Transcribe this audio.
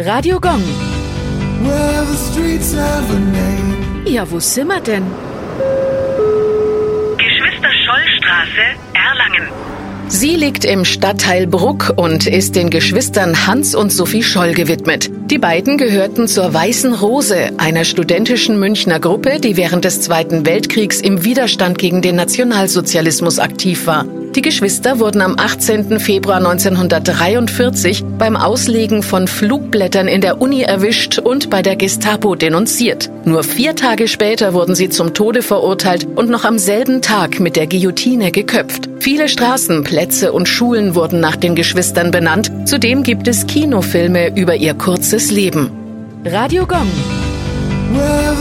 Radio Gong. Well, the streets have a name. Ja, wo sind wir denn? Geschwister Schollstraße, Erlangen. Sie liegt im Stadtteil Bruck und ist den Geschwistern Hans und Sophie Scholl gewidmet. Die beiden gehörten zur Weißen Rose, einer studentischen Münchner Gruppe, die während des Zweiten Weltkriegs im Widerstand gegen den Nationalsozialismus aktiv war. Die Geschwister wurden am 18. Februar 1943 beim Auslegen von Flugblättern in der Uni erwischt und bei der Gestapo denunziert. Nur vier Tage später wurden sie zum Tode verurteilt und noch am selben Tag mit der Guillotine geköpft. Viele Straßen, Plätze und Schulen wurden nach den Geschwistern benannt. Zudem gibt es Kinofilme über ihr kurzes Leben. Radio Gong. Well,